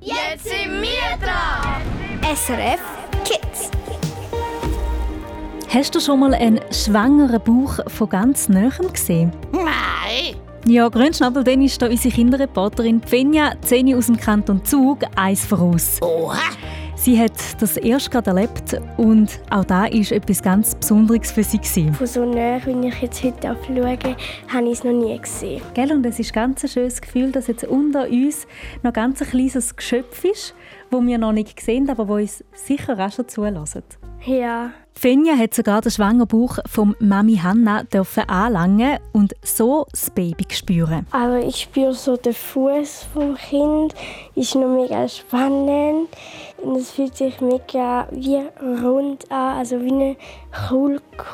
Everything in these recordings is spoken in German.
Jetzt sind wir dran! SRF Kids. Hast du schon mal einen schwangeren Bauch von ganz Nähem gesehen? Nein! Ja, Grünschnabel, dann ist da unsere Kinderreporterin Fenja Zeni aus dem Kanton Zug eins voraus. Oha! Sie hat das erst gerade erlebt und auch da ist etwas ganz Besonderes für sie. Gewesen. Von so nah, wie ich jetzt heute schaue, habe ich es noch nie gesehen. Gell? Und es ist ganz ein schönes Gefühl, dass jetzt unter uns noch ganz ein kleines Geschöpf ist, das wir noch nicht sehen, aber das uns sicher auch schon zulassen. Ja, Fenja hat sogar den schwangeren Bauch von Mami Hanna dürfen anlangen und so das Baby spüren. aber ich spüre so den Fuß vom Kind. Ist noch mega spannend. Und es fühlt sich mega wie rund an, also wie eine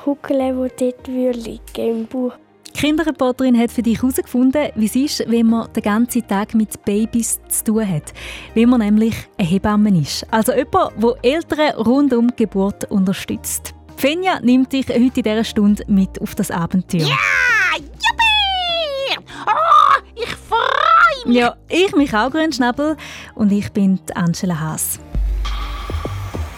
Kugel, die dort liegen im Bauch. Die Kinderreporterin hat für dich herausgefunden, wie es ist, wenn man den ganzen Tag mit Babys zu tun hat. Wie man nämlich eine Hebamme ist. Also jemand, der Eltern rund um die Geburt unterstützt. Fenja nimmt dich heute in dieser Stunde mit auf das Abenteuer. Ah, juppie! Oh, ich freue mich! Ja, ich mich auch, Grünschnabel. Und ich bin die Angela Haas.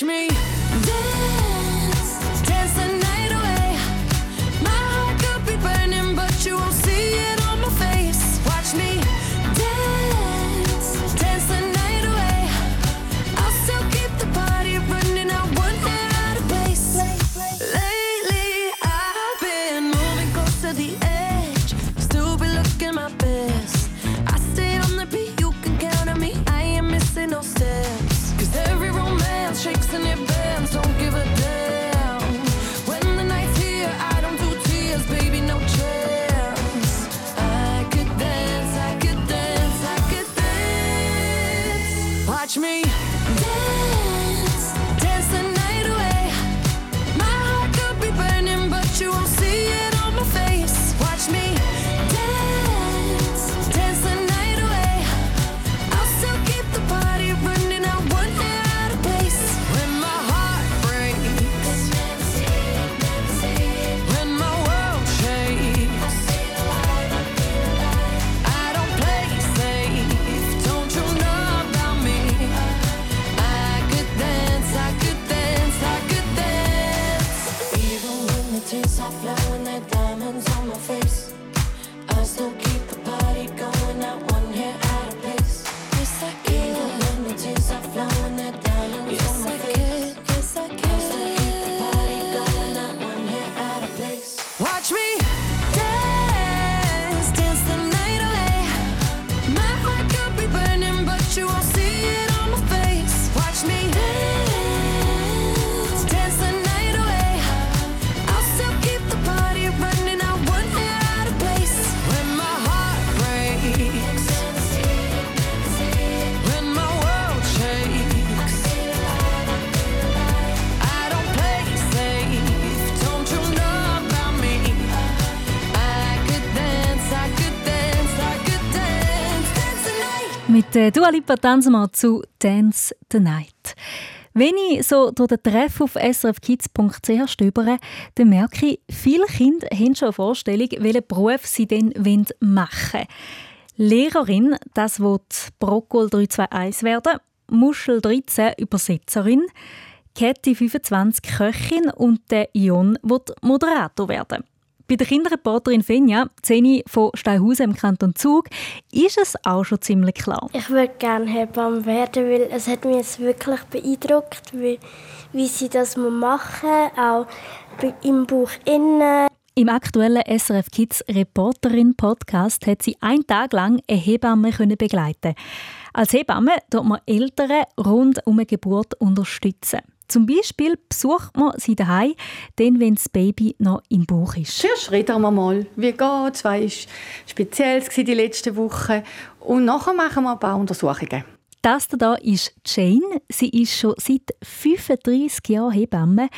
dance. Watch me Mit äh, Dua Lipa tanzen wir zu «Dance the Night». Wenn ich so durch den Treff auf srfkids.ch stöbere, dann merke ich, viele Kinder haben schon eine Vorstellung, welchen Beruf sie dann machen wollen. Lehrerin, das wird Brokkol 321 werden, Muschel 13 Übersetzerin, Katie 25 Köchin und der Ion wird Moderator werden. Bei der Kinderreporterin Fenja, Zeni von Steinhausen im Kanton Zug, ist es auch schon ziemlich klar. Ich würde gerne Hebamme werden, weil es hat mich jetzt wirklich beeindruckt, wie, wie sie das machen, auch im Buch innen. Im aktuellen SRF Kids Reporterin Podcast hat sie einen Tag lang eine Hebamme begleiten. Als Hebamme tut man Eltern rund um eine Geburt unterstützen. Zum Beispiel besucht man sie daheim, dann, wenn das Baby noch im Bauch ist. Zuerst reden wir mal, wie geht es, was war speziell die letzten Wochen und nachher machen wir ein paar Untersuchungen. Das hier ist Jane. Sie ist schon seit 35 Jahren Hebamme.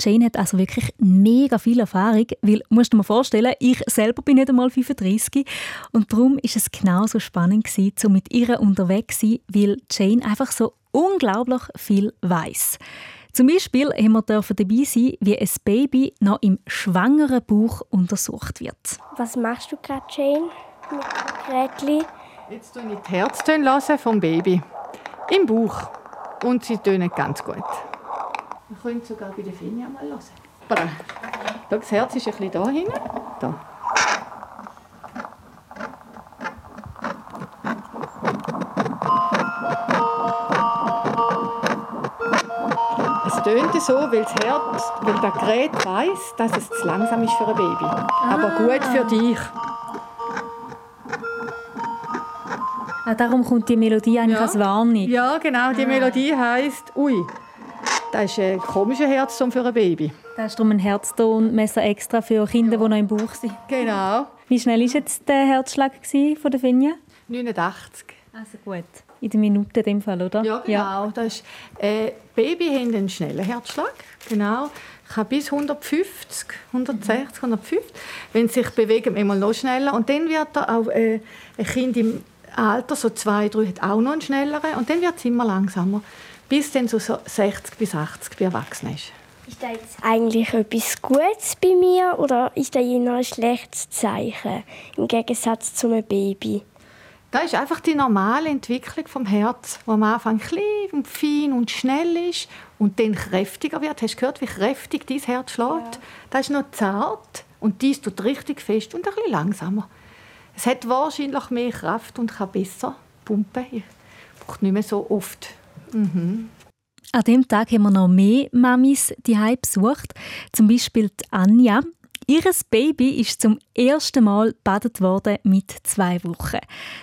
Jane hat also wirklich mega viel Erfahrung, weil, musst du dir vorstellen, ich selber bin nicht einmal 35 und darum ist es genauso spannend gewesen, so mit ihr unterwegs zu sein, weil Jane einfach so unglaublich viel weiß. Zum Beispiel haben wir dabei sein, wie ein Baby noch im schwangeren Bauch untersucht wird. Was machst du gerade, Jane, mit Gerätchen? Jetzt tue ich die Herztöne vom Baby. Im Bauch. Und sie tönen ganz gut. Wir können sogar bei der Finja mal hören. Das Herz ist ein bisschen da hinten. Da. Tönt so, weil das Herz, weil das Gerät weiß, dass es zu langsam ist für ein Baby. Aber Ah. gut für dich. Ah, darum kommt die Melodie eigentlich als Warnung. Ja, genau. Die Melodie heisst, ui, das ist ein komischer Herzton für ein Baby. Da ist darum ein Herztonmesser extra für Kinder, die noch im Bauch sind. Genau. Wie schnell war jetzt der Herzschlag von der Finja? 89. Also gut. In der Minute in dem Fall, oder? Ja, genau. Das ist, äh, Baby haben einen schnellen Herzschlag. Genau. Ich habe bis 150, 160, 150. Wenn sie sich bewegen, einmal noch schneller. Und dann wird er auch äh, ein Kind im Alter, so zwei, drei, hat auch noch einen schnelleren. Und dann wird es immer langsamer. Bis dann so so 60 bis 80 bei Erwachsenen ist. Ist das jetzt eigentlich etwas Gutes bei mir oder ist das eher ein schlechtes Zeichen im Gegensatz zu einem Baby? Das ist einfach die normale Entwicklung vom Herz, wo am Anfang klein und fein und schnell ist und dann kräftiger wird. Hast du gehört, wie kräftig dein Herz schlägt? Das ist noch zart und dies tut richtig fest und ein bisschen langsamer. Es hat wahrscheinlich mehr Kraft und kann besser pumpen. Ich brauche nicht mehr so oft. An dem Tag haben wir noch mehr Mamis die besucht. Zum Beispiel die Anja. Ihres Baby ist zum ersten Mal badet worden mit zwei Wochen.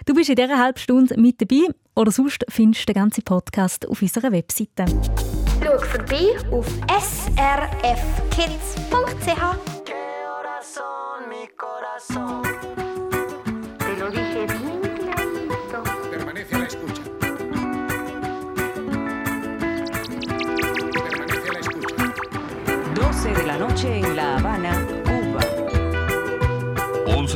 Du bist in dieser halben Stunde mit dabei oder sonst findest du den ganzen Podcast auf unserer Webseite. Schau vorbei auf srfkids.ch. Te lo dije bien clarito. Permanece a la escucha. Permanece a la escucha. 12 de la noche en La Habana, Cuba. 11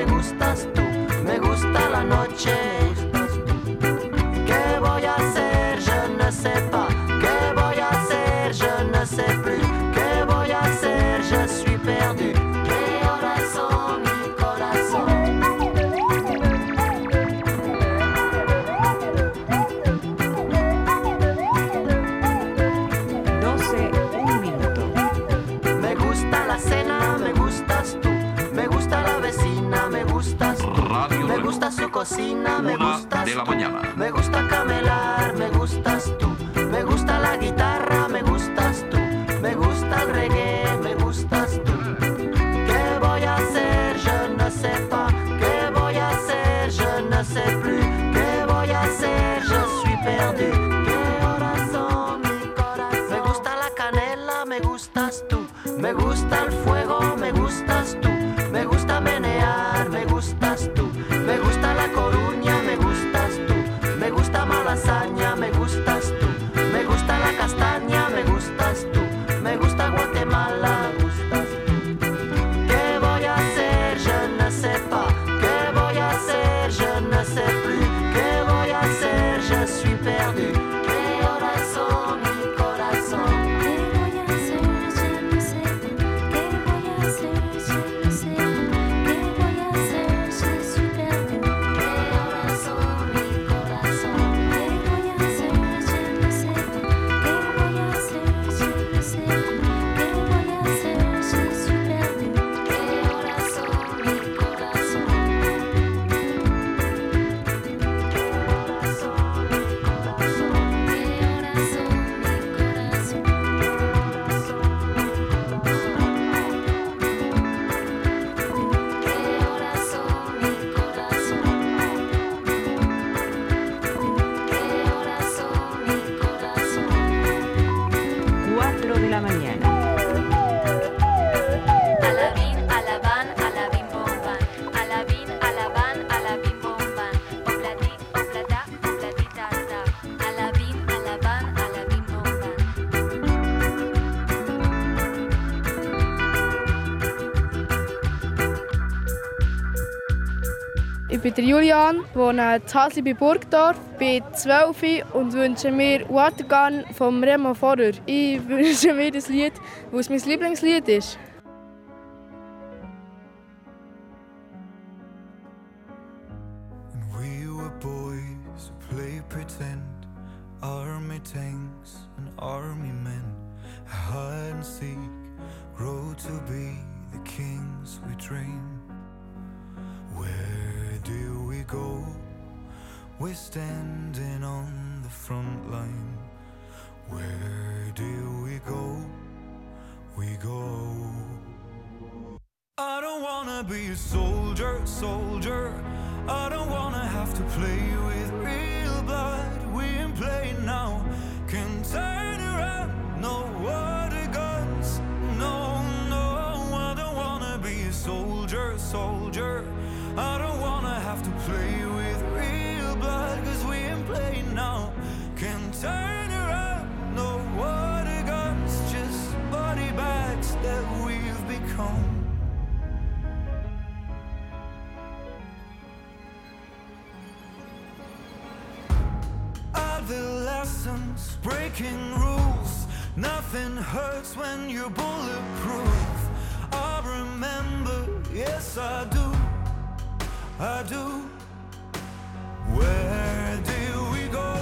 me gustas. Cocina, me Una gustas de la tú. mañana. Me gusta camelar, me gustas tú. Me gusta la guitarra, bin der Julian, wohne in Hasli bei Burgdorf, bin 12 und wünsche mir Watergun vom Remo Vorer. Ich wünsche mir das Lied, weil es mein Lieblingslied ist. Play with real blood. Cause we ain't playing now. Can turn around, no water guns. Just body bags that we've become. Adolescents breaking rules. Nothing hurts when you're bulletproof. I remember, yes, I do. I do. Where do we go?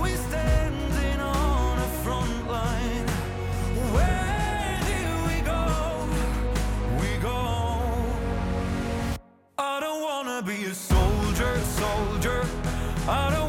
We standing on a front line. Where do we go? We go. I don't wanna be a soldier, soldier. I don't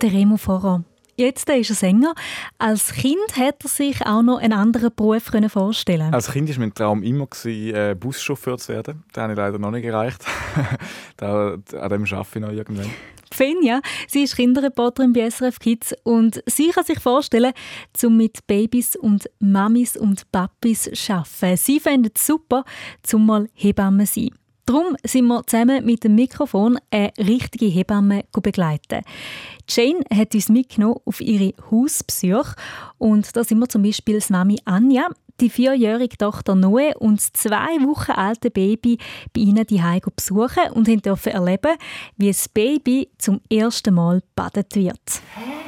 Der Remo Vorer. Jetzt ist er Sänger. Als Kind hat er sich auch noch einen anderen Beruf können vorstellen. Als Kind war mein Traum immer, gewesen, äh, Buschauffeur zu werden. Den habe ich leider noch nicht erreicht. da, an dem arbeite ich noch irgendwann. Fenja, sie ist Kinderreporterin bei SRF Kids und sie kann sich vorstellen, zum mit Babys und Mamis und Papis zu arbeiten. Sie findet es super, zum mal Hebamme zu sein. Darum sind wir zusammen mit dem Mikrofon eine richtige Hebamme begleiten. Jane hat uns mitgenommen auf ihre Hausbesuche und da sind wir zum Beispiel das Mami Anja, die vierjährige Tochter Noe und das zwei Wochen alte Baby bei ihnen die besuchen und haben dürfen erleben, wie das Baby zum ersten Mal badet wird.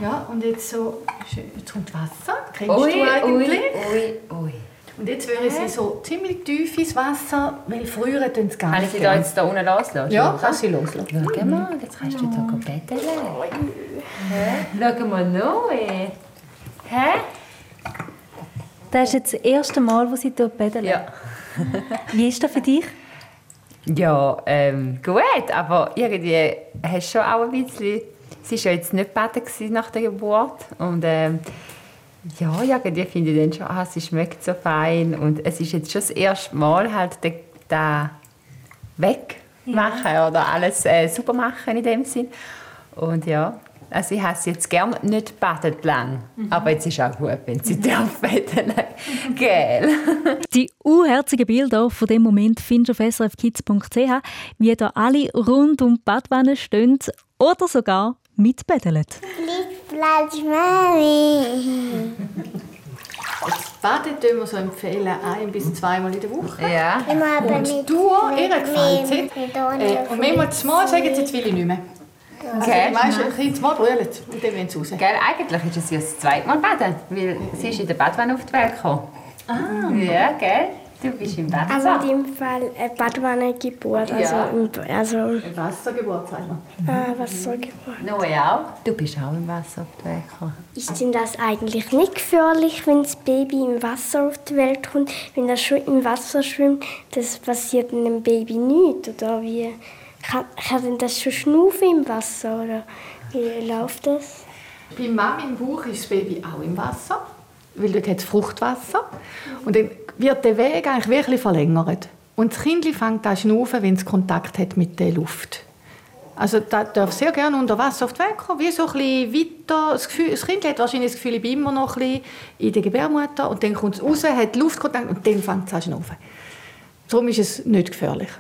Ja, und jetzt so, schön, jetzt kommt Wasser. Kennst Ui, du eigentlich? ui, ui, ui. Und jetzt würde sie so ziemlich tief ins Wasser, weil früher tun sie gar Kann ich sie da jetzt da unten loslassen? Ja, kannst du sie loslassen. Schau mal, jetzt kannst du da betteln. Hä? Schau mal noch. ey. Hä? Das ist jetzt das erste Mal, wo sie dort baden. Ja. Wie ist das für dich? Ja, ähm, gut, aber irgendwie hast du schon auch ein bisschen... Sie war ja jetzt nicht baden gewesen nach der Geburt und ähm, ja, irgendwie finde ich dann schon, ah, sie schmeckt so fein und es ist jetzt schon das erste Mal halt den, den wegmachen oder alles äh, super machen in dem Sinn und ja, also ich habe sie jetzt gerne nicht badet lang, aber jetzt ist auch gut, wenn sie darf baden. Gell? Die unherzigen Bilder von dem Moment findest du auf srfkids.ch, wie da alle rund um die Badwanne stehen oder sogar mitbädeln. Platz, Mami. Baden tun wir so empfehlen, ein bis zweimal in der Woche. Ja. Immer aber Und du, ihr gefällt es. Äh, und mehrmals mal sagen sie, jetzt will ich nicht mehr. Also Okay. die meisten Kinder mal brüllen und dann wollen sie raus. Gell, eigentlich ist es ja das zweite Mal baden, weil sie ist in der Badwanne auf die Welt gekommen. Ah. Ja, gell? Du bist im Also Wasser. in dem Fall eine Badwannengeburt. Also, Ja. im, also Eine Wassergeburt, sagen wir. äh, Wassergeburt. Noe auch. Du bist auch im Wasser auf der Wecker. Ist denn das eigentlich nicht gefährlich, wenn das Baby im Wasser auf die Welt kommt? Wenn das schon im Wasser schwimmt, das passiert dem Baby nichts? Oder wie? Kann, kann denn das schon schnaufen im Wasser? Oder wie läuft das? Bei Mami im Bauch ist das Baby auch im Wasser, weil dort hat es Fruchtwasser. Und dann wird der Weg eigentlich wirklich verlängert. Und das Kind fängt an schnaufen, wenn es Kontakt hat mit der Luft. Also da darf sehr gerne unter Wasser auf die Welt kommen, wie so ein weiter. Das, Gefühl, das Kind hat wahrscheinlich das Gefühl, ich bin immer noch ein in der Gebärmutter und dann kommt es raus, hat Luftkontakt und dann fängt es an schnaufen. Darum ist es nicht gefährlich.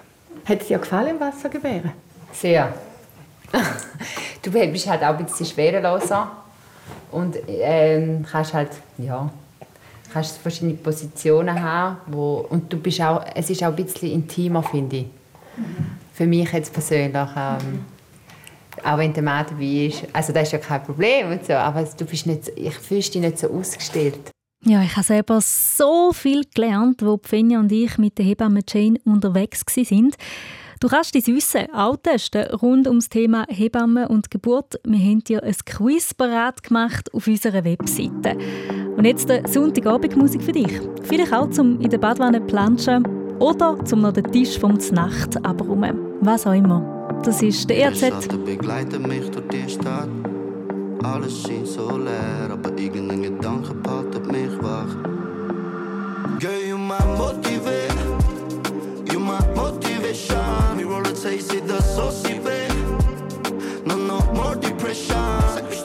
Hat es dir gefallen im Wasser gebären? Sehr. du bist halt auch ein bisschen schwereloser und ähm, kannst halt, ja, kannst verschiedene Positionen haben, wo, und du bist auch, es ist auch ein bisschen intimer, finde ich. Für mich jetzt persönlich, ähm, auch wenn der Mann dabei ist, also das ist ja kein Problem und so, aber du bist nicht, ich fühlst dich nicht so ausgestellt. Ja, ich habe selber so viel gelernt, wo Finja und ich mit der Hebamme Jane unterwegs sind. Du kannst dein Wissen auch testen rund ums Thema Hebamme und Geburt. Wir haben dir ein Quiz parat gemacht auf unserer Webseite. Und jetzt der Sonntagabendmusik für dich. Vielleicht auch zum in der Badwanne planschen oder zum noch den Tisch vom Znacht abräumen. Was auch immer. Das ist der E ERZ. Schatten begleiten mich durch die Stadt. Alles schien so leer, aber irgendein Gedanke behaltet mich wach. Girl, you my motivate, you my motivation. Wir rollen Taste in das Saucy, babe. No, no more depression.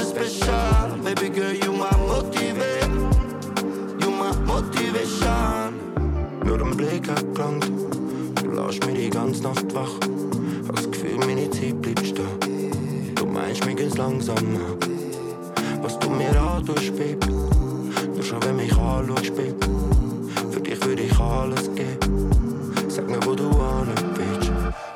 Es besser. Baby girl, you my motivate, you my motivation. Nur ein Blick hat gelangt, du lässt mich die ganze Nacht wach. Hab das Gefühl, meine Zeit bleibt stehen. Du meinst, mir geht's langsamer. Was du mir antust, Baby. Nur schon, wenn mich anschaust, Baby. Für dich würde ich alles geben. Sag mir, wo du an bist.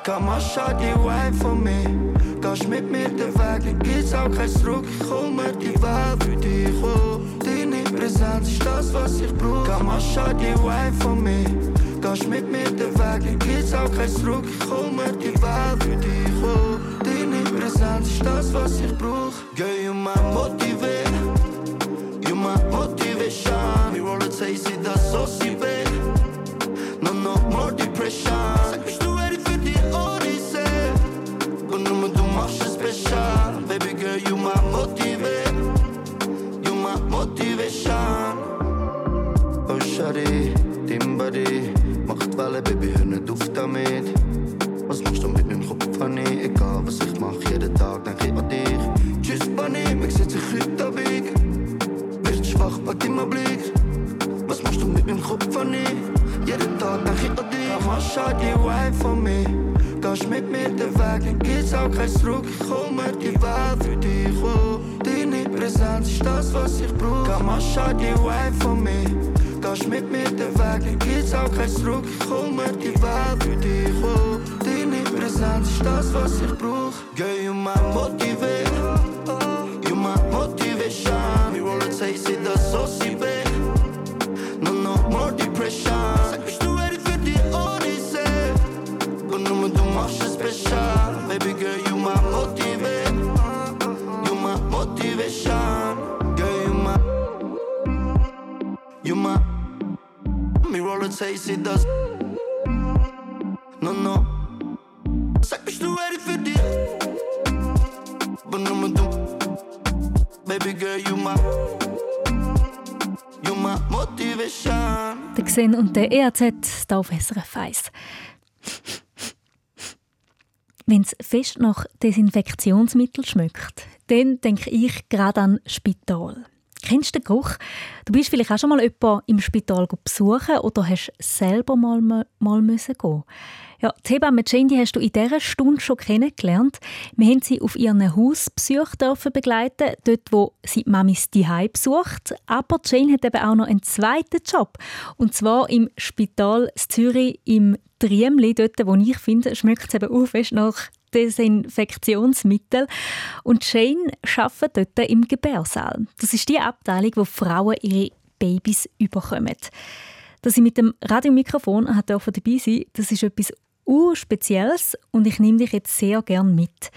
Komm mal, schau die Wife von mir. Gehst mit mir den Weg, dann gibt's auch kein Zurück. Ich hol mir die Welt für dich, oh. Deine Präsenz ist das, was ich brauch. Schau die Wife von mir. Gehst mit mir den Weg, dann gibt's auch kein Zurück. Ich hol mir die Welt für dich, oh. Deine Präsenz ist das, was ich brauch. Girl, you my motivate, you my motivation. Wir rollen Taste in das Saucy, babe. No, no more depression. Es besser. Baby girl, you my motivate, you my motivation. Oh, Body macht Welle, Baby, hör nicht auf damit. Was machst du mit meinem Kopf, Honey? Egal, was ich mach, jeden Tag denk ich an dich. Tschüss, Bunny, mich setz ich heute Abend. Wirst schwach, pack immer Blick. Was machst du mit meinem Kopf, Honey? Jeden Tag denk ich an dich. Komm, schau die Wife von Gehst mit mir den Weg, dann gibt's auch kein Zurück. Ich hol mir die Welt für dich, oh. Deine Präsenz ist das, was ich brauch. Komm, schau die Wife von mir. Gehst mit mir den Weg, dann gibt's auch kein Zurück. Ich hol mir die Welt für dich, oh. Deine Präsenz ist das, was ich brauch. Girl, you my motivate, Taste in das. No, no. Sag, bist du ready für die? Und nur du. Baby girl, you my, you my motivation. Der Xen und der ERZ hier auf SRF 1. Wenn es fest nach Desinfektionsmittel schmeckt, dann denke ich gerade an Spital. Kennst du den Geruch? Du bist vielleicht auch schon mal jemanden im Spital besuchen oder hast selber mal, mal müssen gehen. Ja, die Hebamme die hast du in dieser Stunde schon kennengelernt. Wir haben sie auf ihren Hausbesuch begleiten, dort wo sie die Mamis die besucht. Aber Jane hat eben auch noch einen zweiten Job. Und zwar im Spital Zürich im Triemli, dort wo ich finde, schmeckt es eben auch fest nach Desinfektionsmittel. Und Jane arbeitet dort im Gebärsaal. Das ist die Abteilung, wo Frauen ihre Babys überkommen. Dass ich mit dem Radiomikrofon dabei sein das ist etwas Urspezielles und ich nehme dich jetzt sehr gern mit.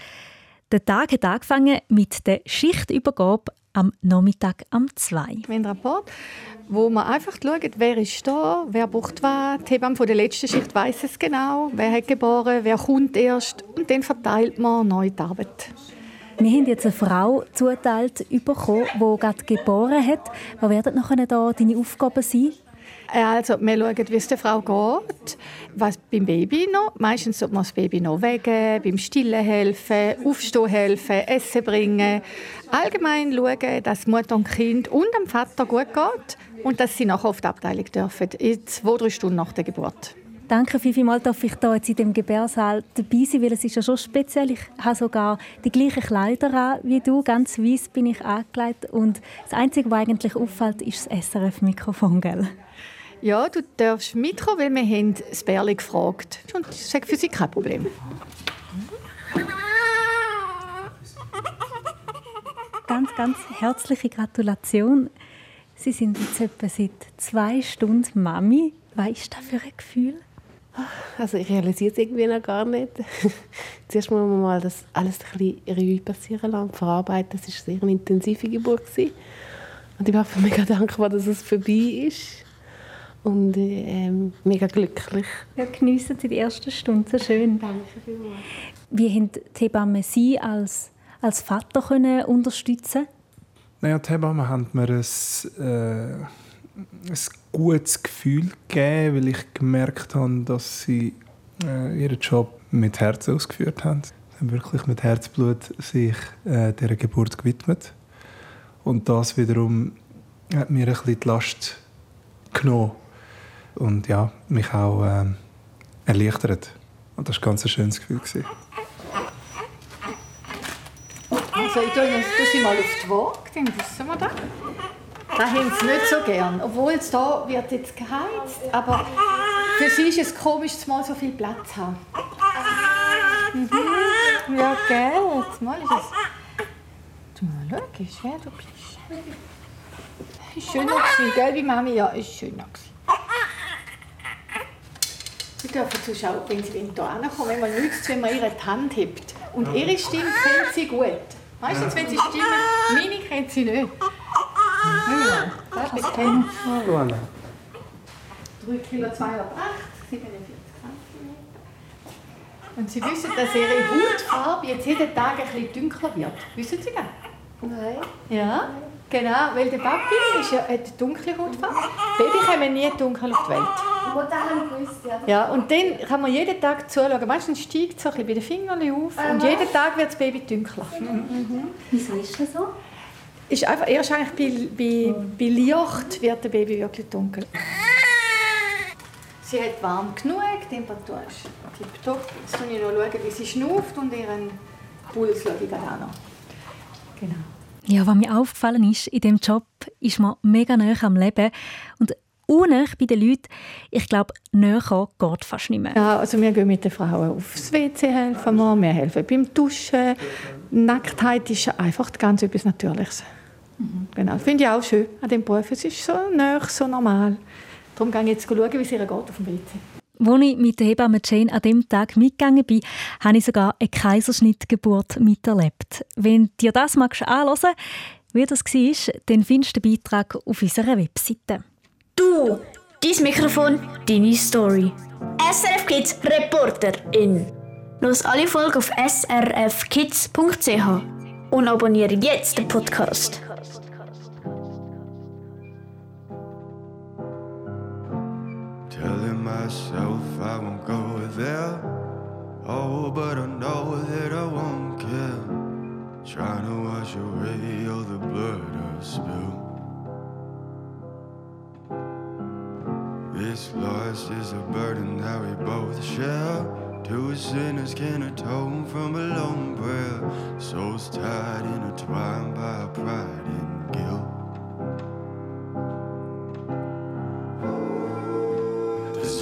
Der Tag hat angefangen mit der Schichtübergabe am Nachmittag um 2. Wir haben einen Rapport, wo man einfach schaut, wer ist da, wer braucht was. Die Hebamme von der letzten Schicht weiß es genau, wer hat geboren, wer kommt erst. Und dann verteilt man neu die Arbeit. Wir haben jetzt eine Frau zuteilt bekommen, die gerade geboren hat. Was werden nachher da deine Aufgaben sein? Also, wir schauen, wie es der Frau geht, was beim Baby noch. Meistens sollte man das Baby noch wegen, beim Stillen helfen, Aufstehen helfen, Essen bringen. Allgemein schauen, dass Mutter und Kind und dem Vater gut geht und dass sie nachher auf die Abteilung dürfen, in zwei, drei Stunden nach der Geburt. Danke vielmals, dass ich hier jetzt in dem Gebärsaal dabei sein weil es ist ja schon speziell. Ich habe sogar die gleichen Kleider an wie du, ganz weiß bin ich angelegt und das Einzige, was eigentlich auffällt, ist das SRF-Mikrofon, gell? Ja, du darfst mitkommen, weil wir haben das Bärli gefragt. Und das ist für sie kein Problem. Ganz, ganz herzliche Gratulation. Sie sind jetzt etwa seit zwei Stunden Mami. Was ist das für ein Gefühl? Also ich realisiere es irgendwie noch gar nicht. Zuerst muss man mal das alles ein bisschen Revue passieren lassen, verarbeiten. Es war eine sehr intensive Geburt. Und ich bin einfach mega dankbar, dass es vorbei ist. Und ähm, mega glücklich. Ja, geniessen Sie die ersten Stunden, so schön. Danke vielmals. Wie haben die Hebammen Sie als, als Vater können unterstützen Naja, die Hebammen haben mir ein, äh, ein gutes Gefühl gegeben, weil ich gemerkt habe, dass sie äh, ihren Job mit Herz ausgeführt haben. Sie haben wirklich mit Herzblut sich äh, dieser Geburt gewidmet. Und das wiederum hat mir ein bisschen die Last genommen und ja, mich auch äh, erleichtert. Und das war ein ganz schönes Gefühl. Also ich tue sie mal auf die Waage, dann wissen wir das. Das haben sie nicht so gern. Obwohl es da wird jetzt geheizt, aber für sie ist es komisch, dass mal so viel Platz haben. Mhm. Ja, gell, jetzt mal ist es... Du mal logisch, wer du bist. Ist schöner gell, wie Mami? Ja, ist schöner. Sie dürfen zuschauen, wenn sie hier kommen, wenn man nützt, wenn man ihre Hand hebt. Und ihre Stimme kennt sie gut. Meistens, wenn sie stimmen, meine kennt sie nicht. Ja, das ist kein 3 Kilo 208, 47 cm. Und Sie wissen, dass Ihre Hautfarbe jetzt jeden Tag ein bisschen dunkler wird. Wissen Sie das? Nein. Ja, genau, weil der Papi ist ja, hat dunkle Hautfarbe. Babys kommen nie dunkel auf die Welt. Und das habe ich gewusst, ja. Ja, und dann kann man jeden Tag zuschauen. Meistens steigt es so ein bisschen bei den Fingern auf und Aha. jeden Tag wird das Baby dunkler. Wieso ist das so? Ist einfach erst eigentlich bei, bei, bei Licht wird das Baby wirklich dunkel. Sie hat warm genug, die Temperatur ist tipptopp. Jetzt schaue ich noch, schauen, wie sie schnauft und ihren Puls schaue ich noch. Genau. Ja, was mir aufgefallen ist, in diesem Job ist man mega nah am Leben. Und unnah bei den Leuten, ich glaube, näher geht fast nicht mehr. Ja, also wir gehen mit den Frauen aufs WC helfen wir, wir helfen beim Duschen. Nacktheit ist einfach ganz etwas Natürliches. Genau, finde ich auch schön an diesem Beruf. Es ist so nah, so normal. Darum gehe ich jetzt schauen, wie es ihr geht auf dem WC. Als ich mit der Hebamme Jane an dem Tag mitgegangen bin, habe ich sogar eine Kaiserschnittgeburt miterlebt. Wenn dir das magst anhören, wie das war, dann findest du den Beitrag auf unserer Webseite. Du, dein Mikrofon, deine Story. SRF Kids Reporterin. Los alle Folgen auf srfkids.ch und abonniere jetzt den Podcast. Myself I won't go there. Oh, but I know that I won't care. Trying to wash away all the blood I've spilled. This loss is a burden that we both share. Two sinners can atone from a lone prayer. Souls tied, intertwined by pride and guilt.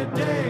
the daylight,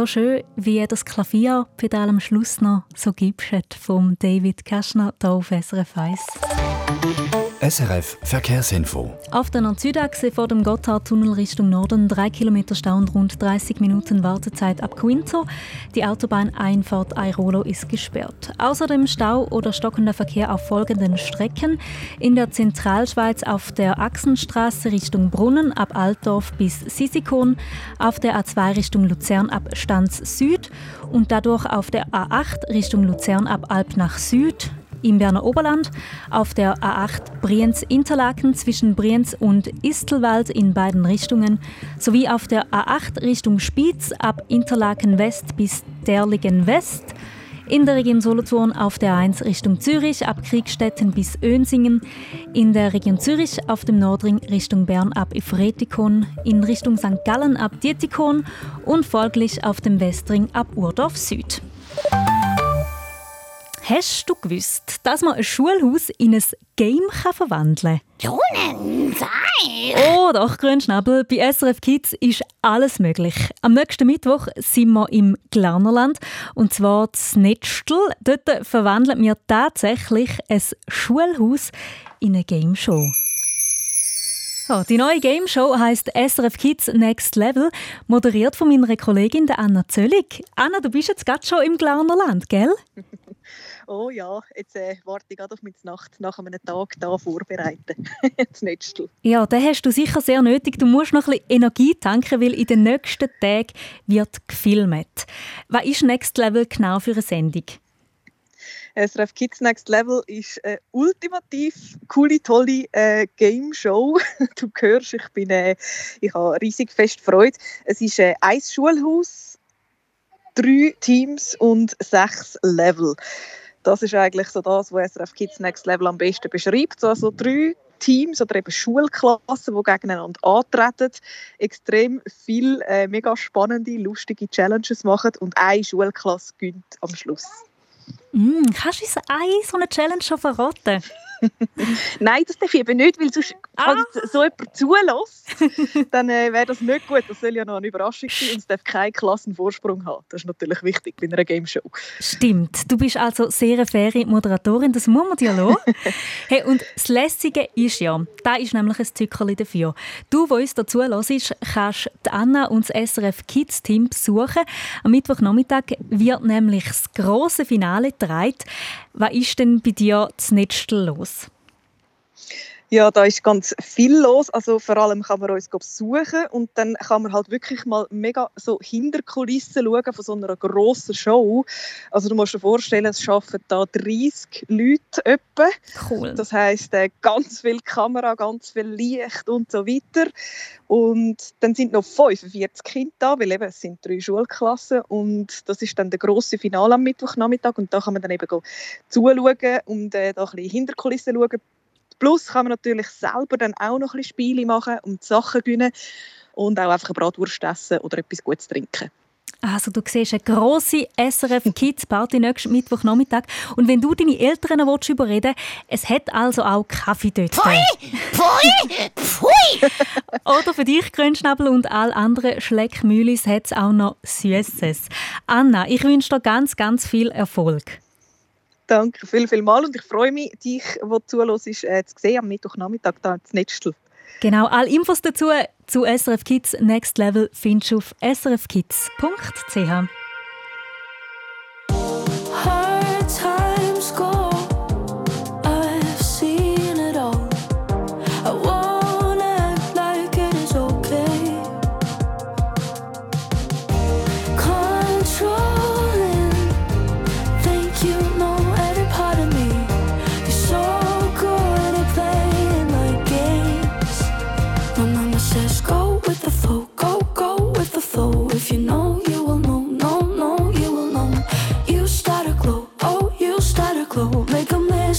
So schön, wie das Klavierpedal am Schluss noch so gibst vom David Kaschner hier auf SRF 1. SRF Verkehrsinfo. Auf der Nord-Südachse vor dem Gotthardtunnel Richtung Norden 3 Kilometer Stau und rund 30 Minuten Wartezeit ab Quinto. Die Autobahneinfahrt Airolo ist gesperrt. Außerdem Stau oder stockender Verkehr auf folgenden Strecken. In der Zentralschweiz auf der Achsenstraße Richtung Brunnen ab Altdorf bis Sisikon, auf der A2 Richtung Luzern ab Stanz Süd und dadurch auf der A8 Richtung Luzern ab Alp nach Süd im Berner Oberland, auf der A8 Brienz-Interlaken zwischen Brienz und Istelwald in beiden Richtungen, sowie auf der A8 Richtung Spiez ab Interlaken West bis Derligen West, in der Region Solothurn auf der 1 Richtung Zürich ab Kriegstetten bis Önsingen, in der Region Zürich auf dem Nordring Richtung Bern ab Ifretikon, in Richtung St. Gallen ab Dietikon und folglich auf dem Westring ab Urdorf Süd. Hast du gewusst, dass man ein Schulhaus in ein Game kann verwandeln kann? Nein! Oh, doch, Grünschnabel. Bei SRF Kids ist alles möglich. Am nächsten Mittwoch sind wir im Glarnerland. Und zwar das Netzstel. Dort verwandeln wir tatsächlich ein Schulhaus in eine Game Show. Ja, die neue Game Show heißt SRF Kids Next Level, moderiert von meiner Kollegin der Anna Zöllig. Anna, du bist jetzt gerade schon im Glarnerland, gell? Oh ja, jetzt äh, warte ich gerade auf meine Nacht nach einem Tag da vorbereiten. das Netztel. Ja, den hast du sicher sehr nötig. Du musst noch ein bisschen Energie tanken, weil in den nächsten Tagen wird gefilmt. Was ist Next Level genau für eine Sendung? SRF Kids Next Level ist eine ultimativ coole, tolle äh, Game Show. du hörst, ich bin, äh, ich habe riesig fest Freude. Es ist äh, ein Schulhaus, drei Teams und sechs Level. Das ist eigentlich so das, was SRF Kids Next Level am besten beschreibt. Also drei Teams oder eben Schulklassen, die gegeneinander antreten, extrem viel äh, mega spannende, lustige Challenges machen und eine Schulklasse gönnt am Schluss. Mm, kannst du uns eine so eine Challenge schon verraten? Nein, das darf ich eben nicht, weil sonst, falls jetzt so jemand zulässt, dann äh, wäre das nicht gut. Das soll ja noch eine Überraschung sein und es darf keinen Klassenvorsprung haben. Das ist natürlich wichtig bei einer Game Show. Stimmt. Du bist also sehr eine faire Moderatorin, das muss man dir lassen. hey, und das Lässige ist ja, da ist nämlich ein Zückerli dafür. Du, der uns dazu hörst, kannst die Anna und das SRF Kids Team besuchen. Am Mittwochnachmittag wird nämlich das grosse Finale getragen. Was ist denn bei dir das Netztel los? Ja, da ist ganz viel los. Also vor allem kann man uns besuchen und dann kann man halt wirklich mal mega so hinter Kulissen schauen von so einer grossen Show. Also du musst dir vorstellen, es arbeiten da 30 Leute etwa. Cool. Das heisst, äh, ganz viel Kamera, ganz viel Licht und so weiter. Und dann sind noch 45 Kinder da, weil eben es sind drei Schulklassen und das ist dann der grosse Finale am Mittwochnachmittag und da kann man dann eben zuschauen und äh, da ein bisschen hinter Kulissen schauen. Plus kann man natürlich selber dann auch noch ein bisschen Spiele machen und Sachen gewinnen und auch einfach eine Bratwurst essen oder etwas Gutes trinken. Also du siehst eine grosse SRF Kids Party nächsten Mittwochnachmittag. Und wenn du deine Eltern willst überreden es hat also auch Kaffee dort. Pfui! Pfui! Pfui! Oder für dich, Grünschnabel und all anderen Schleckmühlis, hat es auch noch Süßes. Anna, ich wünsche dir ganz, ganz viel Erfolg. Danke viel, viel mal und ich freue mich, dich, der zuhörst, äh, zu sehen am Mittwochnachmittag da ins Netztel. Genau, alle Infos dazu zu SRF Kids Next Level findest du auf srfkids.ch.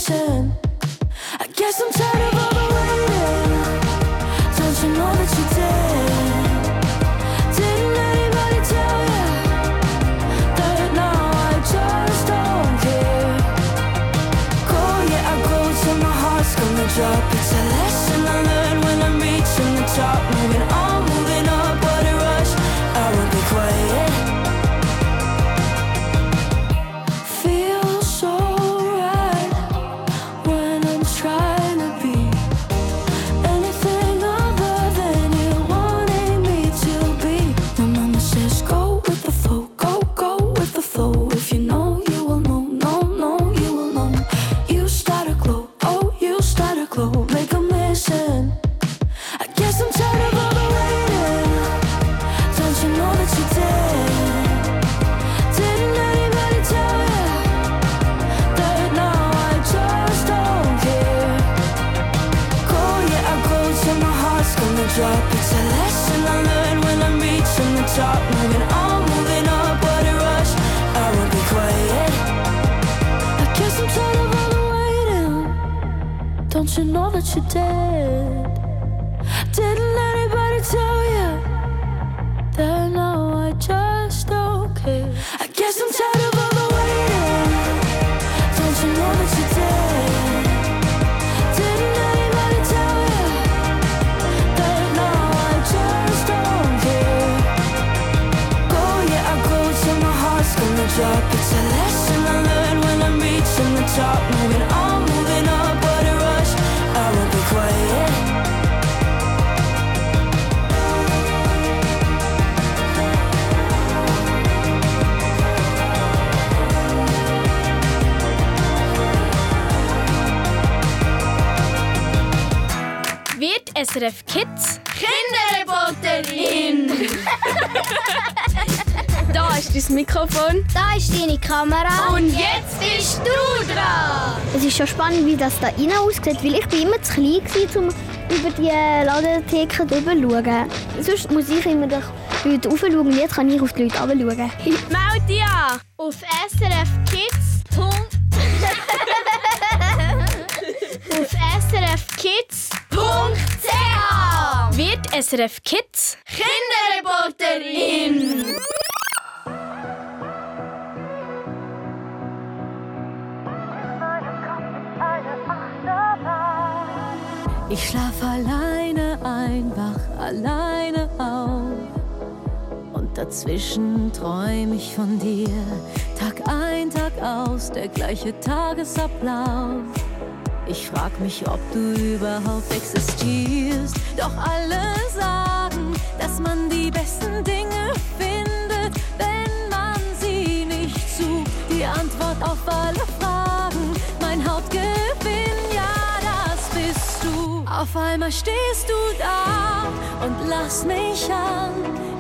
passion. SRF Kids Kinderreporterin? da ist das Mikrofon. Da ist deine Kamera. Und jetzt bist du dran. Es ist schon spannend, wie das da innen aussieht, weil ich bin immer zu klein war, um über die Ladentheke drüber zu schauen. Sonst muss ich immer durch die Leute raufschauen und jetzt kann ich auf die Leute runterschauen. Meld dich an auf srfkids. auf SRF Kids Kinderreporterin. Ich schlaf alleine ein, wach alleine auf. Und dazwischen träum ich von dir. Tag ein, Tag aus, der gleiche Tagesablauf. Ich frag mich, ob du überhaupt existierst. Doch alle sagen, dass man die besten Dinge findet, wenn man sie nicht sucht. Die Antwort auf alle Fragen, Auf einmal stehst du da und lass mich an.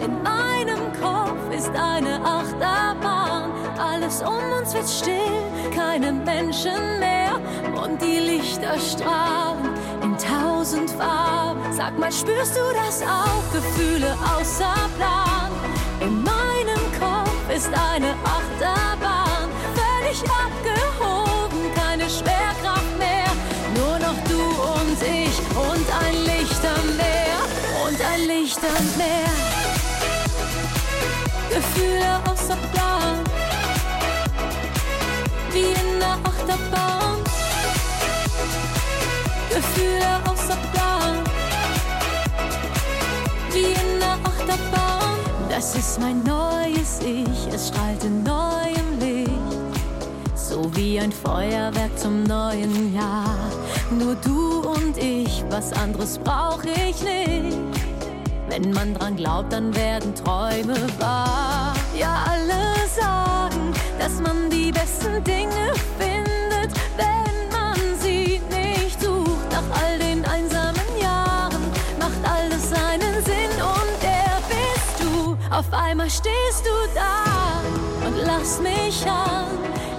In meinem Kopf ist eine Achterbahn. Alles um uns wird still, keine Menschen mehr. Und die Lichter strahlen in tausend Farben. Sag mal, spürst du das auch? Gefühle außer Plan. In meinem Kopf ist eine Achterbahn. Völlig abgehoben, ein Lichtermeer. Gefühle außer Plan. Wie in der Achterbahn. Gefühle außer Plan. Wie in der Achterbahn. Das ist mein neues Ich, es strahlt in neuem Licht. So wie ein Feuerwerk zum neuen Jahr. Nur du und ich, was anderes brauch ich nicht. Wenn man dran glaubt, dann werden Träume wahr. Ja, alle sagen, dass man die besten Dinge findet, wenn man sie nicht sucht. Nach all den einsamen Jahren macht alles seinen Sinn und der bist du. Auf einmal stehst du da und lass mich an.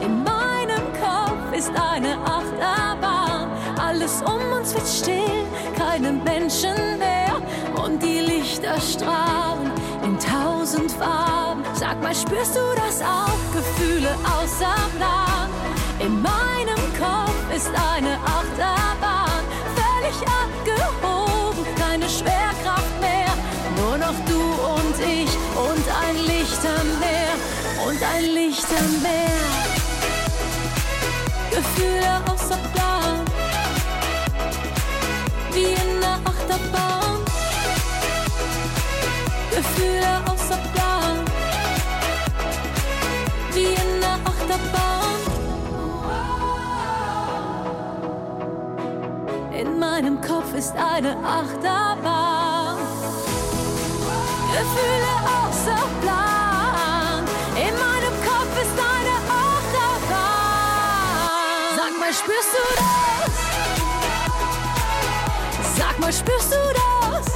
In meinem Kopf ist eine Achterbahn. Alles um uns wird still, keine Menschen mehr und die Lichter strahlen in tausend Farben. Sag mal, spürst du das auch? Gefühle außer Plan. In meinem Kopf ist eine Achterbahn, völlig abgehoben, keine Schwerkraft mehr. Nur noch du und ich und ein Lichtermeer und ein Lichtermeer. Gefühle außer Plan, Achterbahn. Gefühle außer Plan, wie in der Achterbahn. In meinem Kopf ist eine Achterbahn. Gefühle außer Plan. Spürst du das?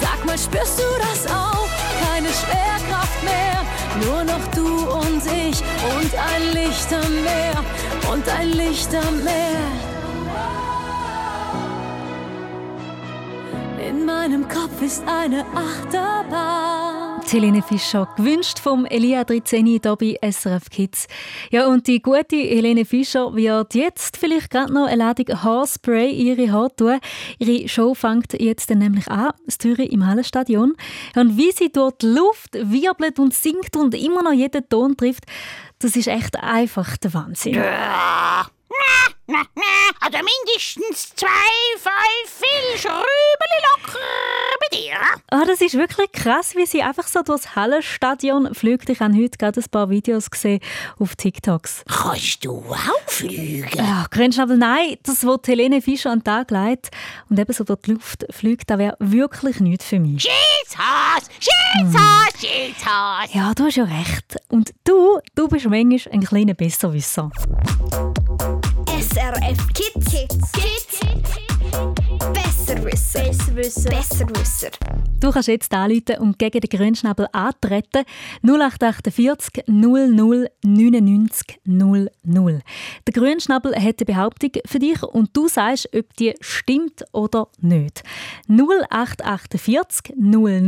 Sag mal, spürst du das auch? Keine Schwerkraft mehr, nur noch du und ich und ein Lichtermeer und ein Lichtermeer. In meinem Kopf ist eine Achterbahn. Helene Fischer, gewünscht vom Elia Drizeni hier bei SRF Kids. Ja, und die gute Helene Fischer wird jetzt vielleicht gerade noch eine Ladung Haarspray in ihre Haare tun. Ihre Show fängt jetzt dann nämlich an, das Türe im Hallenstadion. Und wie sie dort Luft wirbelt und singt und immer noch jeden Ton trifft, das ist echt einfach der Wahnsinn. Na, na, also mindestens zwei, fünf Filzrübeli locker bei dir. Ah, das ist wirklich krass, wie sie einfach so durchs Hallenstadion fliegt. Ich habe heute gerade ein paar Videos gesehen auf TikToks. Kannst du auch fliegen? Ja, Grenzschnabel, nein, das, was Helene Fischer an den Tag legt und eben so durch die Luft fliegt, das wäre wirklich nichts für mich. Schießhass, Schießhass, Schießhass. Ja, du hast ja recht. Und du, du bist manchmal ein kleiner Besserwisser. SRF Kids. Kids. Kids. Besserwisser. Besserwisser. Besserwisser. Du kannst jetzt anrufen und gegen den Grünschnabel antreten. 0848 00 99 00. Der Grünschnabel hat eine Behauptung für dich und du sagst, ob die stimmt oder nicht. 0848 00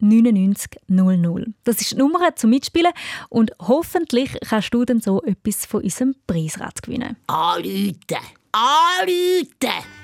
99 00. Das ist die Nummer zum Mitspielen und hoffentlich kannst du dann so etwas von unserem Preisrad gewinnen. Anrufen. Anrufen.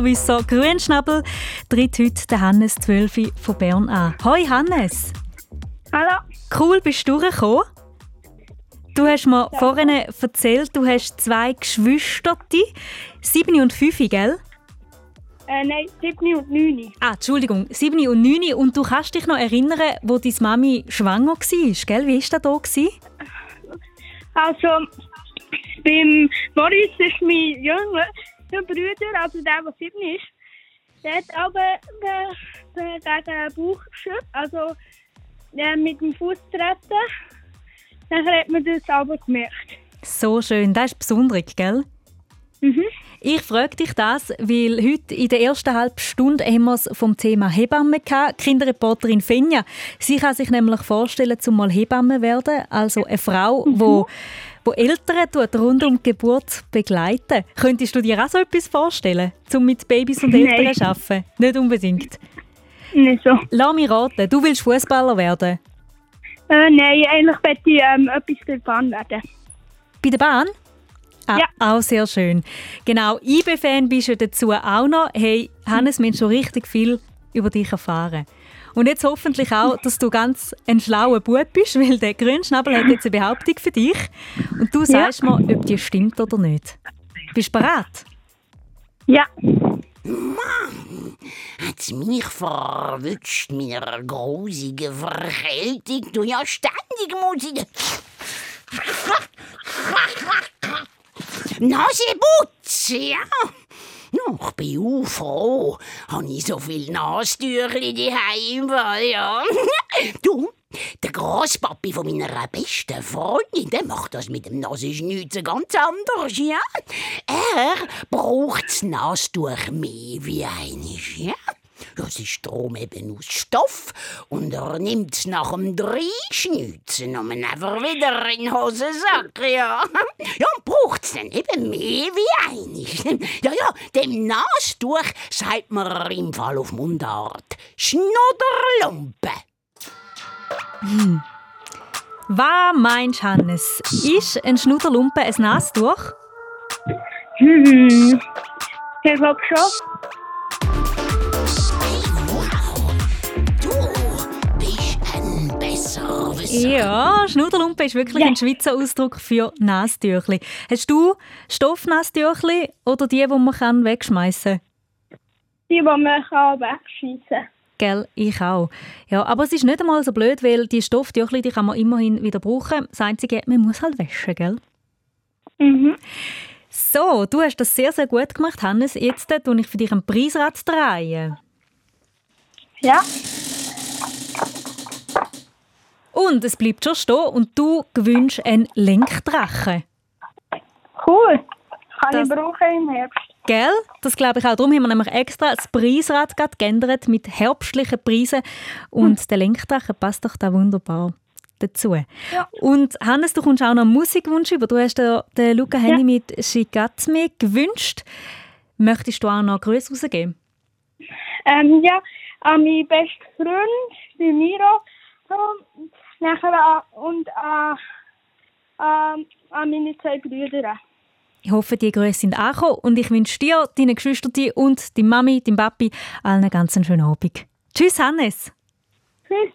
Besserwisser Grünschnabel tritt heute der Hannes 12 von Bern an. Hoi Hannes! Hallo! Cool, bist du gekommen? Du hast mir vorhin erzählt, du hast zwei Geschwister, sieben und fünf, gell? Äh, nein, 7 und 9. Ah, Entschuldigung, sieben und neun. Und du kannst dich noch erinnern, wo deine Mami schwanger war, gell? Wie war das da? gewesen? Also, beim Boris ist mein jüngerer Bruder, also der, der 7 ist, der hat aber gegen den Bauch geschützt, also mit dem Fuß treten. Dann hat man das aber gemerkt. So schön, das ist besonders, gell? Mhm. Ich frage dich das, weil heute in der ersten halben Stunde haben wir es vom Thema Hebamme gehabt. Kinderreporterin Fenja, sie kann sich nämlich vorstellen, zum mal Hebamme werden, also eine Frau, Mhm. wo wo Eltern tut rund um die Geburt begleiten. Könntest du dir auch so etwas vorstellen, um mit Babys und Nein. Eltern zu arbeiten? Nicht unbedingt. Nicht so. Lass mich raten, du willst Fußballer werden. Äh, nein, eigentlich möchte ich ähm, etwas bei der Bahn werden. Bei der Bahn? Ah, ja. Auch sehr schön. Genau, IB-Fan bist du dazu auch noch. Hey, Hannes, wir haben schon richtig viel über dich erfahren. Und jetzt hoffentlich auch, dass du ganz ein schlauer Bub bist, weil der Grünschnabel hat jetzt eine Behauptung für dich. Und du sagst mir, ob die stimmt oder nicht. Bist du bereit? Ja. Mann, hat's mich verwünscht, mir grusige Verkältung. Du ja ständig muss ich... Naseputz, ja. Ich bin auch froh, habe ich so viel Nastüchli daheim, ja. Du, der Grosspapi von meiner besten Freundin, der macht das mit dem Nasenschnüzen ganz anders, ja. Er braucht das Nastuch mehr wie eines, ja. Das ist drum eben aus Stoff und er nimmt es nach dem Dreischnützen und man einfach wieder in den Hosensack, ja. Ja, und braucht es dann eben mehr wie eines. Ja, ja, dem Nastuch sagt man im Fall auf Mundart Schnudderlumpe. Hm. Was meinst du, Hannes? Ist ein Schnudderlumpen ein Nastuch? Hm. Ich glaube schon. Besserwisser. Ja, Schnudderlumpe ist wirklich ein Schweizer Ausdruck für Nastüchli. Hast du Stoffnastüchli oder die, die man kann wegschmeißen kann? Die, die man kann wegschiessen kann. Gell, ich auch. Ja, aber es ist nicht einmal so blöd, weil die Stofftüchli, die kann man immerhin wieder brauchen. Das Einzige, man muss halt waschen, gell? Mhm. So, du hast das sehr, sehr gut gemacht, Hannes. Jetzt tue ich für dich ein Preisrad drehen. Ja. Und es bleibt schon stehen und du gewünscht einen Lenkdrachen. Cool. Kann Das- ich brauchen im Herbst. Gell? Das glaube ich auch. Darum haben wir nämlich extra das Preisrad geändert mit herbstlichen Preisen. Und der Lenkdrache passt doch da wunderbar dazu. Und Hannes, du kommst auch noch einen Musikwunsch über. Du hast den, den Luca Henny mit Shigatsume gewünscht. Möchtest du auch noch Grüße rausgeben? Ähm, ja, an meinen besten Freund, den Miro, ähm, nachher an, und an, an, an meine zwei Brüder. Ich hoffe, die Grüße sind angekommen und ich wünsche dir, deinen Geschwistern und deiner Mami, deinem Papi allen einen ganz schönen Abend. Tschüss, Hannes! Tschüss!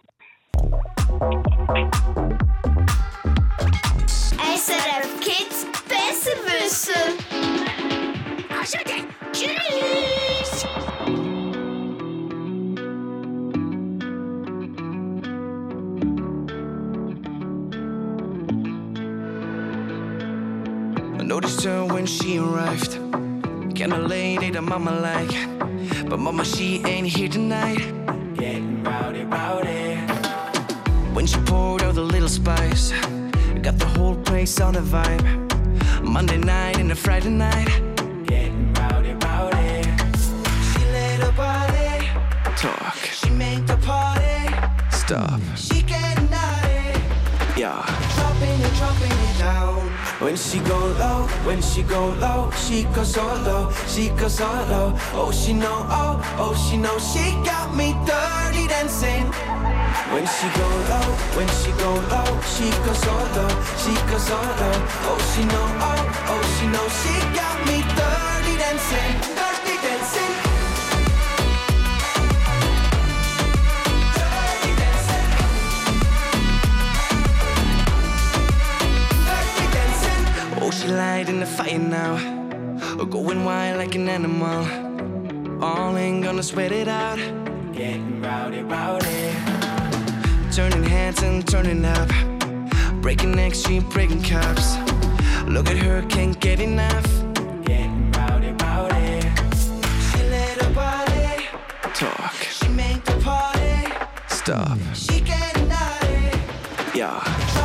SRF Kids besser wissen. Also tschüss! Noticed her when she arrived. Kinda lady that mama like. But mama, she ain't here tonight. Getting rowdy, rowdy. When she poured out the little spice, got the whole place on a vibe. Monday night and a Friday night. When she go low, when she go low, she goes so low, she goes so low. Oh, she know, oh, oh, she know, she got me dirty dancing. When she go low, when she go low, she goes so low, she goes so low. Oh, she know, oh, oh, she know, she got me dirty dancing. Light in the fire now. Oh, going wild like an animal. All ain't gonna sweat it out. Getting rowdy, rowdy. Turning heads and turning up. Breaking necks, she breaking cups. Look at her, can't get enough. Getting rowdy, rowdy. She let her body talk. She make the party stop. She getting naughty. Yeah.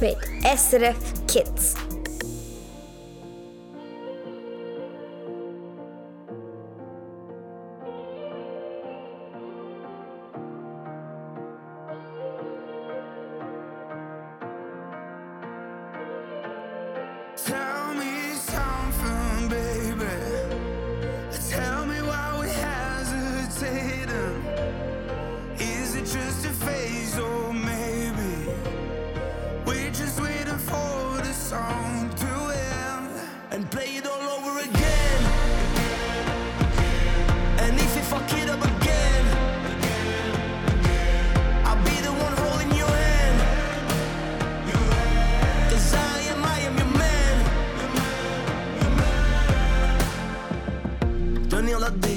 Sonntag mit SRF Kids.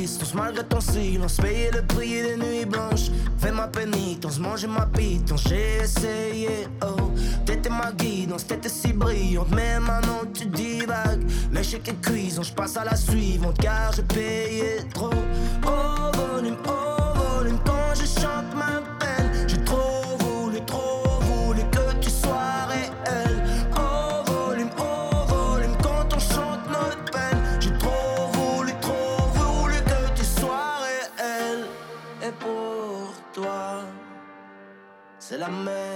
Distance malgré ton silence, payer le prix des nuits blanches. Fais ma pénitence, manger ma pitance, j'ai essayé. Oh, t'étais ma guidance, t'étais si brillante, mais maintenant tu divagues. L'échec est cuisant, je passe à la suivante car j'ai payé trop. Au volume, au volume, quand je chante ma dame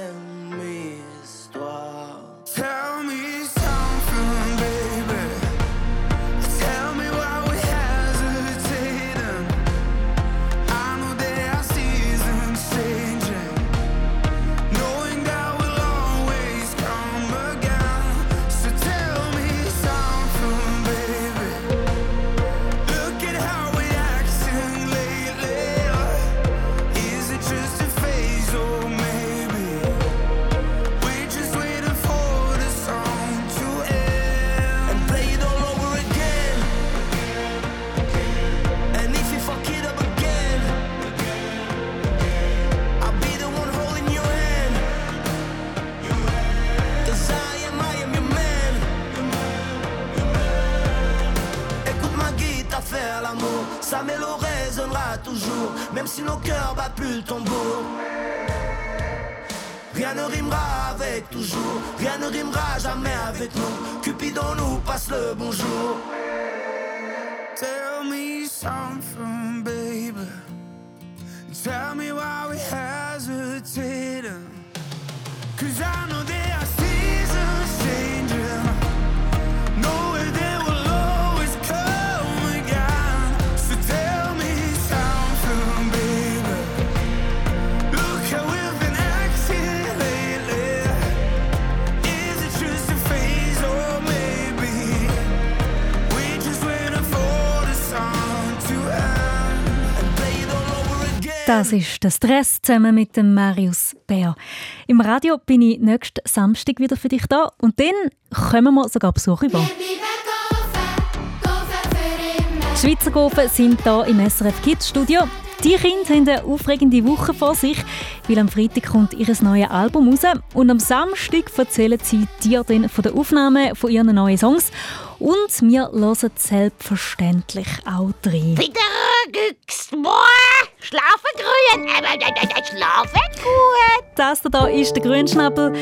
même si nos cœurs battent plus le tambour. Rien ne rimera avec toujours, rien ne rimera jamais avec nous. Cupidon nous passe le bonjour. Tell me something, baby. Tell me why we know Das ist der Stress zusammen mit dem Marius Bär. Im Radio bin ich nächsten Samstag wieder für dich da und dann kommen wir sogar Besuch über. Schweizer Gofen sind hier im SRF Kids Studio. Die Kinder haben eine aufregende Woche vor sich, weil am Freitag kommt ihr neues Album raus und am Samstag erzählen sie dir dann von der Aufnahme von ihren neuen Songs Und wir hören selbstverständlich auch rein. Wieder gückst. Boah, schlafen grün. Schlafen gut. Das hier ist der Grünschnabel.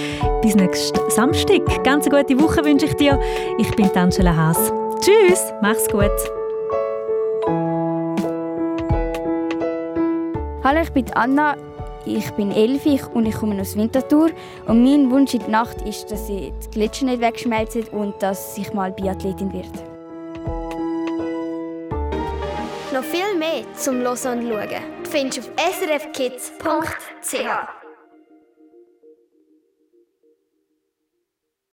Bis nächsten Samstag. Ganz gute Woche wünsche ich dir. Ich bin Angela Haas. Tschüss, mach's gut. Hallo, ich bin Anna. Ich bin elf und ich komme aus Winterthur. Und mein Wunsch in der Nacht ist, dass die Gletscher nicht wegschmelzen und dass ich mal Biathletin werde. Noch viel mehr zum Hören und Schauen findest du auf srfkids.ch.